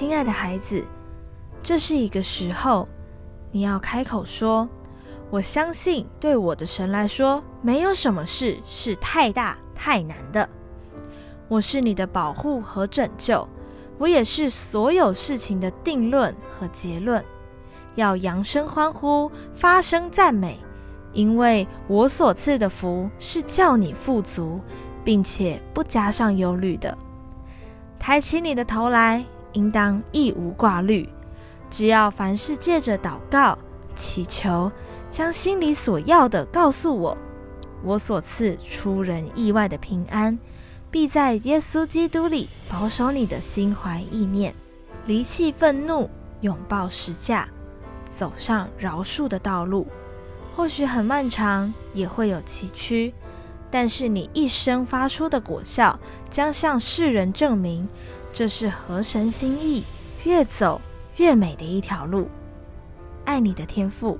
亲爱的孩子，这是一个时候，你要开口说：“我相信，对我的神来说，没有什么事是太大太难的。我是你的保护和拯救，我也是所有事情的定论和结论。要扬声欢呼，发声赞美，因为我所赐的福是叫你富足，并且不加上忧虑的。抬起你的头来。”应当一无挂虑，只要凡事借着祷告、祈求，将心里所要的告诉我，我所赐出人意外的平安，必在耶稣基督里保守你的心怀意念，离弃愤怒，拥抱十架，走上饶恕的道路。或许很漫长，也会有崎岖，但是你一生发出的果效，将向世人证明。这是合神心意，越走越美的一条路。爱你的天赋。